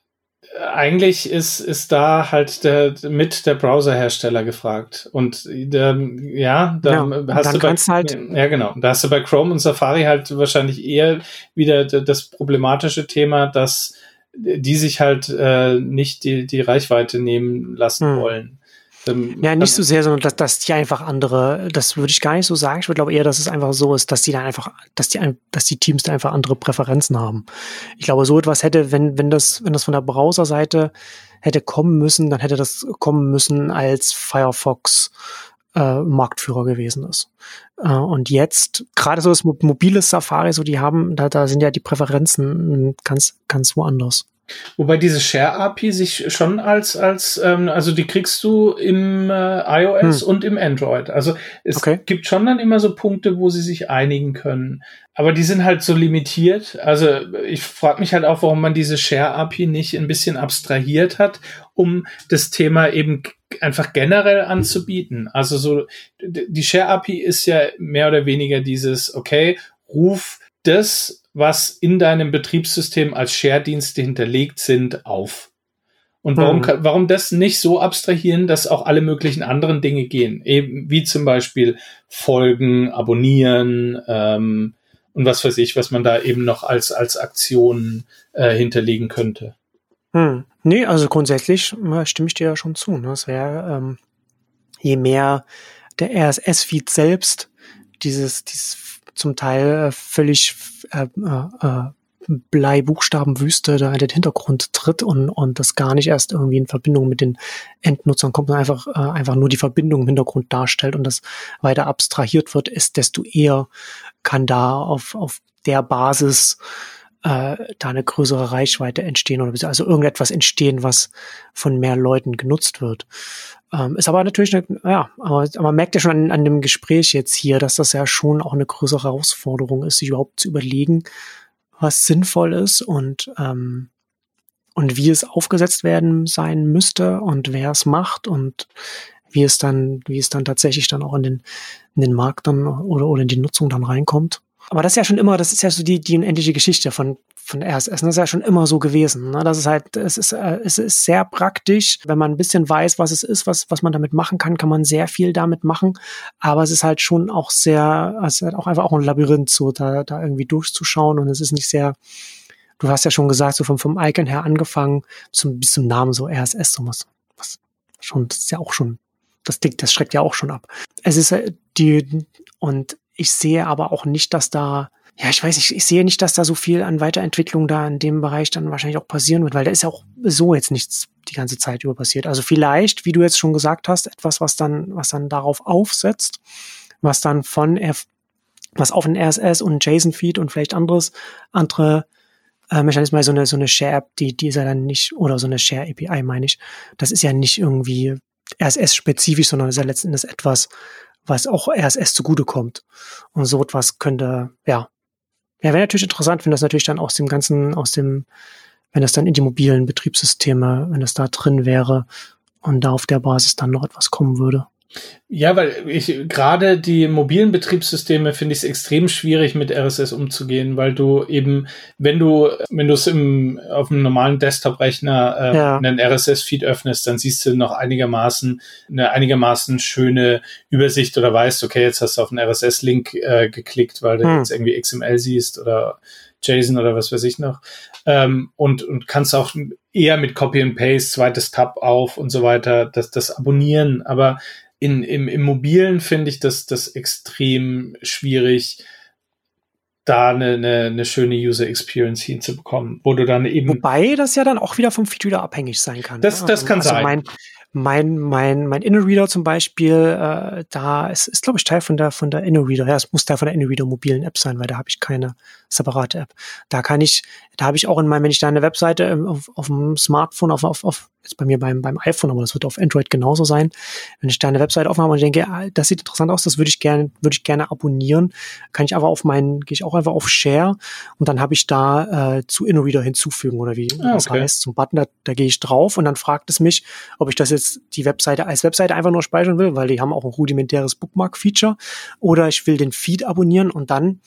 eigentlich ist, ist da halt der, mit der Browserhersteller gefragt. Und der, ja, da ja, hast du bei, halt ja genau, da hast du bei Chrome und Safari halt wahrscheinlich eher wieder das problematische Thema, dass die sich halt äh, nicht die, die Reichweite nehmen lassen hm. wollen. Ähm, ja, nicht so sehr, sondern dass, dass die einfach andere, das würde ich gar nicht so sagen. Ich würde glaube eher, dass es einfach so ist, dass die dann einfach, dass die, dass die Teams da einfach andere Präferenzen haben. Ich glaube, so etwas hätte, wenn, wenn das, wenn das von der Browserseite hätte kommen müssen, dann hätte das kommen müssen, als Firefox äh, Marktführer gewesen ist. Äh, und jetzt, gerade so das mobile Safari, so die haben, da, da sind ja die Präferenzen ganz, ganz woanders. Wobei diese Share-API sich schon als, als ähm, also die kriegst du im äh, iOS hm. und im Android. Also es okay. gibt schon dann immer so Punkte, wo sie sich einigen können. Aber die sind halt so limitiert. Also ich frage mich halt auch, warum man diese Share-API nicht ein bisschen abstrahiert hat, um das Thema eben einfach generell anzubieten. Also so, die Share-API ist ja mehr oder weniger dieses, okay, ruf das was in deinem Betriebssystem als Share-Dienste hinterlegt sind, auf. Und warum, mhm. warum das nicht so abstrahieren, dass auch alle möglichen anderen Dinge gehen? Eben wie zum Beispiel Folgen, Abonnieren ähm, und was weiß ich, was man da eben noch als, als Aktion äh, hinterlegen könnte. Hm. Nee, also grundsätzlich äh, stimme ich dir ja schon zu. Ne? Es wäre, ähm, je mehr der RSS-Feed selbst dieses, dieses zum Teil äh, völlig äh, äh, äh, Bleibuchstabenwüste da in den Hintergrund tritt und, und das gar nicht erst irgendwie in Verbindung mit den Endnutzern kommt, sondern einfach, äh, einfach nur die Verbindung im Hintergrund darstellt und das weiter abstrahiert wird, ist, desto eher kann da auf, auf der Basis äh, da eine größere Reichweite entstehen oder also irgendetwas entstehen, was von mehr Leuten genutzt wird. Ähm, ist aber natürlich, eine, ja, aber, aber man merkt ja schon an, an dem Gespräch jetzt hier, dass das ja schon auch eine größere Herausforderung ist, sich überhaupt zu überlegen, was sinnvoll ist und ähm, und wie es aufgesetzt werden sein müsste und wer es macht und wie es dann, wie es dann tatsächlich dann auch in den, in den Markt dann oder, oder in die Nutzung dann reinkommt. Aber das ist ja schon immer, das ist ja so die, die unendliche Geschichte von, von RSS. Das ist ja schon immer so gewesen. Ne? Das ist halt, es ist, äh, es ist sehr praktisch. Wenn man ein bisschen weiß, was es ist, was, was man damit machen kann, kann man sehr viel damit machen. Aber es ist halt schon auch sehr, es ist halt auch einfach auch ein Labyrinth, so da, da irgendwie durchzuschauen. Und es ist nicht sehr, du hast ja schon gesagt, so vom, vom Icon her angefangen, zum, bis zum Namen so RSS, so was, was schon, das ist ja auch schon, das Ding, das schreckt ja auch schon ab. Es ist äh, die, und ich sehe aber auch nicht, dass da, ja, ich weiß nicht, ich sehe nicht, dass da so viel an Weiterentwicklung da in dem Bereich dann wahrscheinlich auch passieren wird, weil da ist ja auch so jetzt nichts die ganze Zeit über passiert. Also vielleicht, wie du jetzt schon gesagt hast, etwas, was dann, was dann darauf aufsetzt, was dann von, F was auf ein RSS und JSON-Feed und vielleicht anderes, andere äh, Mechanismen, so eine, so eine Share-App, die, die ist ja dann nicht, oder so eine Share-API, meine ich. Das ist ja nicht irgendwie RSS-spezifisch, sondern ist ja letzten Endes etwas, was auch RSS zugutekommt. Und so etwas könnte, ja, ja, wäre natürlich interessant, wenn das natürlich dann aus dem ganzen, aus dem, wenn das dann in die mobilen Betriebssysteme, wenn das da drin wäre und da auf der Basis dann noch etwas kommen würde. Ja, weil ich gerade die mobilen Betriebssysteme finde ich es extrem schwierig mit RSS umzugehen, weil du eben, wenn du, wenn du es im auf einem normalen Desktop-Rechner äh, ja. einen RSS-Feed öffnest, dann siehst du noch einigermaßen eine einigermaßen schöne Übersicht oder weißt, okay, jetzt hast du auf einen RSS-Link äh, geklickt, weil du hm. jetzt irgendwie XML siehst oder JSON oder was weiß ich noch. Ähm, und, und kannst auch eher mit Copy and Paste, zweites Tab auf und so weiter, das, das abonnieren. Aber in, im, im Mobilen finde ich das, das extrem schwierig, da eine, eine, eine schöne User Experience hinzubekommen, wo du dann eben. Wobei das ja dann auch wieder vom wieder abhängig sein kann. Das, ne? das kann also sein. Mein, mein, mein, mein InnoReader zum Beispiel, äh, da ist, ist glaube ich, Teil von der, von der InnoReader. Ja, es muss Teil von der InnoReader mobilen App sein, weil da habe ich keine separate App. Da kann ich, da habe ich auch in meinem, wenn ich da eine Webseite auf, auf dem Smartphone, auf, auf, auf jetzt bei mir beim, beim iPhone, aber das wird auf Android genauso sein. Wenn ich da eine Webseite aufmache und denke, ah, das sieht interessant aus, das würde ich gerne, würde ich gerne abonnieren, kann ich aber auf meinen, gehe ich auch einfach auf Share und dann habe ich da äh, zu InnoReader hinzufügen oder wie ah, das heißt, zum Button, da, da gehe ich drauf und dann fragt es mich, ob ich das jetzt die Webseite als Webseite einfach nur speichern will, weil die haben auch ein rudimentäres Bookmark-Feature oder ich will den Feed abonnieren und dann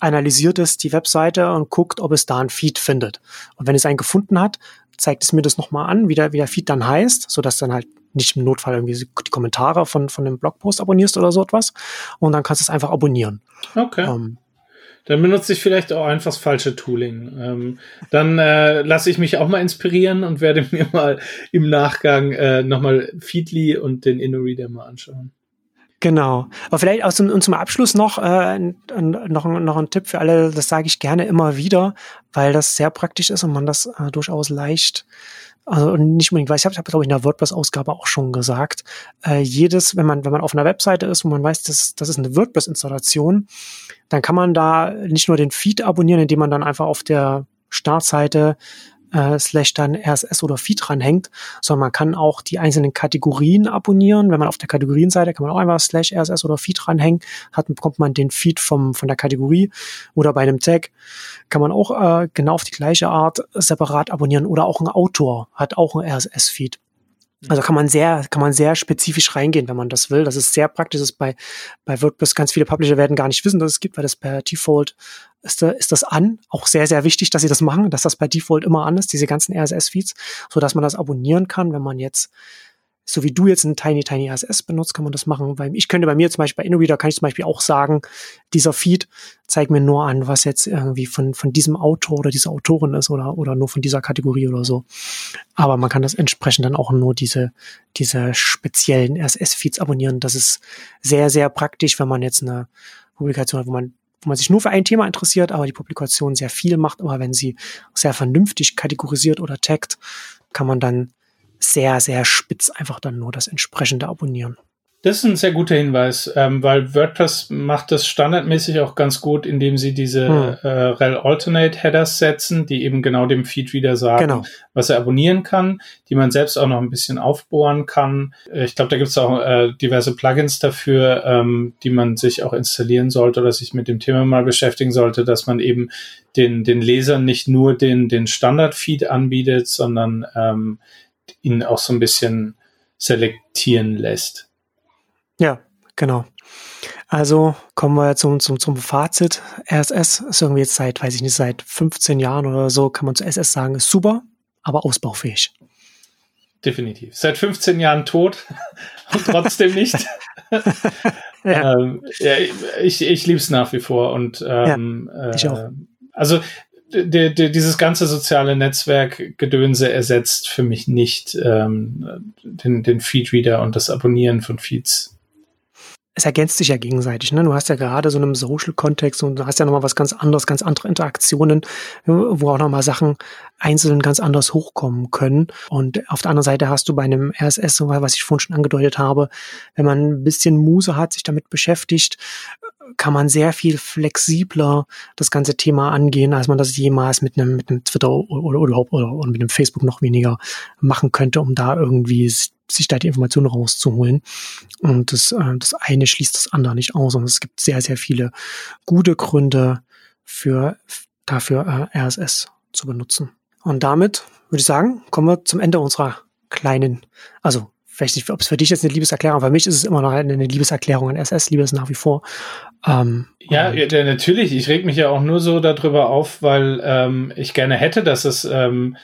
analysiert es die Webseite und guckt, ob es da ein Feed findet. Und wenn es einen gefunden hat, zeigt es mir das nochmal an, wie der, wie der Feed dann heißt, so dass dann halt nicht im Notfall irgendwie die Kommentare von, von dem Blogpost abonnierst oder so etwas. Und dann kannst du es einfach abonnieren. Okay. Ähm, dann benutze ich vielleicht auch einfach das falsche Tooling. Ähm, dann äh, lasse ich mich auch mal inspirieren und werde mir mal im Nachgang äh, nochmal Feedly und den InnoReader mal anschauen. Genau. Aber vielleicht zum, und zum Abschluss noch, äh, noch, noch ein Tipp für alle, das sage ich gerne immer wieder, weil das sehr praktisch ist und man das äh, durchaus leicht also nicht unbedingt weiß, ich habe hab, glaube ich in der WordPress-Ausgabe auch schon gesagt, äh, jedes, wenn man, wenn man auf einer Webseite ist, wo man weiß, das, das ist eine WordPress-Installation, dann kann man da nicht nur den Feed abonnieren, indem man dann einfach auf der Startseite äh, slash dann RSS oder Feed dranhängt, sondern man kann auch die einzelnen Kategorien abonnieren. Wenn man auf der Kategorienseite kann man auch einfach slash RSS oder Feed dranhängen, hat, bekommt man den Feed vom, von der Kategorie oder bei einem Tag kann man auch äh, genau auf die gleiche Art separat abonnieren oder auch ein Autor hat auch ein RSS-Feed. Also kann man sehr, kann man sehr spezifisch reingehen, wenn man das will. Das ist sehr praktisch. Das ist bei, bei WordPress ganz viele Publisher werden gar nicht wissen, dass es gibt, weil das per Default ist, ist das an. Auch sehr, sehr wichtig, dass sie das machen, dass das bei Default immer an ist, diese ganzen RSS-Feeds, so dass man das abonnieren kann, wenn man jetzt so wie du jetzt ein Tiny Tiny RSS benutzt, kann man das machen. Weil ich könnte bei mir zum Beispiel bei InnoReader kann ich zum Beispiel auch sagen, dieser Feed zeigt mir nur an, was jetzt irgendwie von, von diesem Autor oder dieser Autorin ist oder, oder nur von dieser Kategorie oder so. Aber man kann das entsprechend dann auch nur diese, diese speziellen RSS-Feeds abonnieren. Das ist sehr, sehr praktisch, wenn man jetzt eine Publikation hat, wo man wo man sich nur für ein Thema interessiert, aber die Publikation sehr viel macht. Aber wenn sie sehr vernünftig kategorisiert oder taggt, kann man dann sehr, sehr spitz einfach dann nur das entsprechende abonnieren. Das ist ein sehr guter Hinweis, ähm, weil WordPress macht das standardmäßig auch ganz gut, indem sie diese hm. äh, rel alternate Headers setzen, die eben genau dem Feed wieder sagen, genau. was er abonnieren kann, die man selbst auch noch ein bisschen aufbohren kann. Äh, ich glaube, da gibt es auch äh, diverse Plugins dafür, ähm, die man sich auch installieren sollte oder sich mit dem Thema mal beschäftigen sollte, dass man eben den, den Lesern nicht nur den, den Standard-Feed anbietet, sondern ähm, ihn auch so ein bisschen selektieren lässt. Ja, genau. Also kommen wir zum, zum, zum Fazit. RSS ist irgendwie jetzt seit, weiß ich nicht, seit 15 Jahren oder so, kann man zu SS sagen, ist super, aber ausbaufähig. Definitiv. Seit 15 Jahren tot und trotzdem nicht. ja. ähm, ja, ich ich liebe es nach wie vor und ähm, ja, ich auch. Äh, also die, die, dieses ganze soziale Netzwerk-Gedönse ersetzt für mich nicht ähm, den, den Feedreader und das Abonnieren von Feeds. Es ergänzt sich ja gegenseitig. Ne? Du hast ja gerade so einen Social-Kontext und du hast ja nochmal was ganz anderes, ganz andere Interaktionen, wo auch nochmal Sachen einzeln ganz anders hochkommen können. Und auf der anderen Seite hast du bei einem RSS, was ich vorhin schon angedeutet habe, wenn man ein bisschen Muse hat, sich damit beschäftigt, kann man sehr viel flexibler das ganze Thema angehen, als man das jemals mit einem, mit einem Twitter oder, überhaupt oder, oder mit einem Facebook noch weniger machen könnte, um da irgendwie sich da die Informationen rauszuholen. Und das, äh, das eine schließt das andere nicht aus. Und es gibt sehr, sehr viele gute Gründe für dafür äh, RSS zu benutzen. Und damit würde ich sagen, kommen wir zum Ende unserer kleinen, also vielleicht nicht, ob es für dich jetzt eine Liebeserklärung, für mich ist es immer noch eine, Liebeserklärung an SS, liebe es nach wie vor. Ähm, ja, ja, natürlich. Ich reg mich ja auch nur so darüber auf, weil ähm, ich gerne hätte, dass es ähm,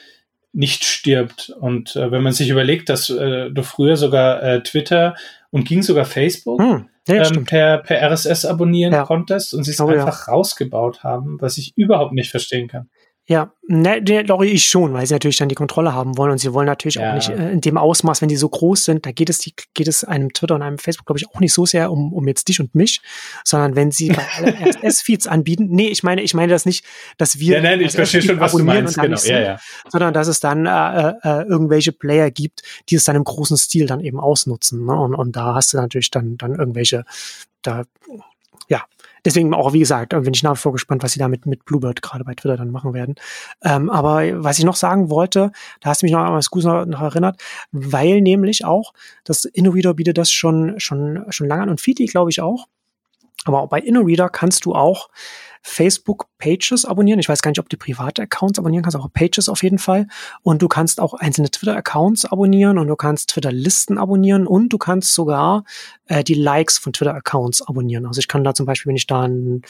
nicht stirbt. Und äh, wenn man sich überlegt, dass äh, du früher sogar äh, Twitter und ging sogar Facebook hm, ja, ähm, per, per RSS abonnieren ja. konntest und sie es oh, einfach rausgebaut haben, was ich überhaupt nicht verstehen kann. Ja, ne, glaube ich schon, weil sie natürlich dann die Kontrolle haben wollen und sie wollen natürlich ja. auch nicht äh, in dem Ausmaß, wenn die so groß sind, da geht es die, geht es einem Twitter und einem Facebook, glaube ich, auch nicht so sehr um, um jetzt dich und mich, sondern wenn sie RSS-Feeds anbieten, nee, ich meine, ich meine das nicht, dass wir ja, nein, ich verstehe schon, was du meinst, genau, ja, ja. sondern dass es dann äh, äh, irgendwelche Player gibt, die es dann im großen Stil dann eben ausnutzen. Ne? Und, und da hast du natürlich dann, dann irgendwelche, da, deswegen auch, wie gesagt, bin ich nach wie vor gespannt, was sie damit mit Bluebird gerade bei Twitter dann machen werden. Ähm, aber was ich noch sagen wollte, da hast du mich noch was Gutes noch, noch erinnert, weil nämlich auch das InnoReader bietet das schon, schon, schon lange an und Feedly, glaube ich, auch. Aber auch bei InnoReader kannst du auch Facebook-Pages abonnieren. Ich weiß gar nicht, ob du private Accounts abonnieren kannst, aber Pages auf jeden Fall. Und du kannst auch einzelne Twitter-Accounts abonnieren und du kannst Twitter-Listen abonnieren und du kannst sogar äh, die Likes von Twitter-Accounts abonnieren. Also ich kann da zum Beispiel, wenn ich da ein,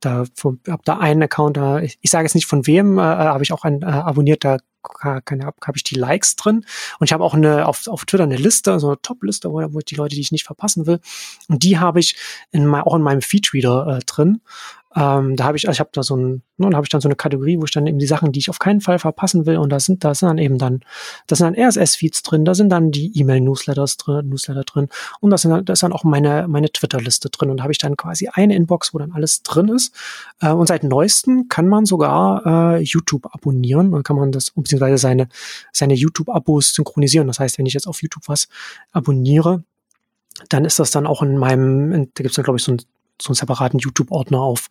da hab da einen Account, da, ich, ich sage jetzt nicht von wem, äh, habe ich auch einen äh, abonniert, da keine habe hab ich die Likes drin und ich habe auch eine auf, auf Twitter eine Liste, so eine Top-Liste, wo, wo ich die Leute, die ich nicht verpassen will und die habe ich in mein, auch in meinem Feedreader äh, drin ähm, da habe ich, also ich habe da so ein, nun ne, habe ich dann so eine Kategorie, wo ich dann eben die Sachen, die ich auf keinen Fall verpassen will, und da sind, da sind dann eben dann, da sind dann RSS-Feeds drin, da sind dann die E-Mail-Newsletters drin, Newsletter drin, und da, sind dann, da ist dann auch meine, meine Twitter-Liste drin. Und da habe ich dann quasi eine Inbox, wo dann alles drin ist. Äh, und seit neuestem kann man sogar äh, YouTube abonnieren, dann kann man das, beziehungsweise seine, seine YouTube-Abos synchronisieren. Das heißt, wenn ich jetzt auf YouTube was abonniere, dann ist das dann auch in meinem, in, da gibt es dann, glaube ich, so ein so einen separaten YouTube-Ordner auf,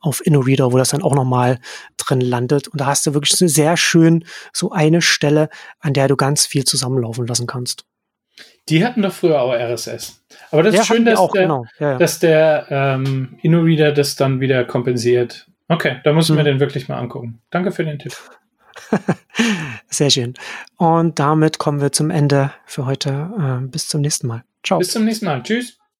auf InnoReader, wo das dann auch nochmal drin landet. Und da hast du wirklich sehr schön so eine Stelle, an der du ganz viel zusammenlaufen lassen kannst. Die hatten doch früher auch RSS. Aber das ja, ist schön, dass auch, der, genau. ja, ja. dass der ähm, InnoReader das dann wieder kompensiert. Okay, da muss ich mir mhm. den wirklich mal angucken. Danke für den Tipp. Sehr schön. Und damit kommen wir zum Ende für heute. Äh, bis zum nächsten Mal. Ciao. Bis zum nächsten Mal. Tschüss.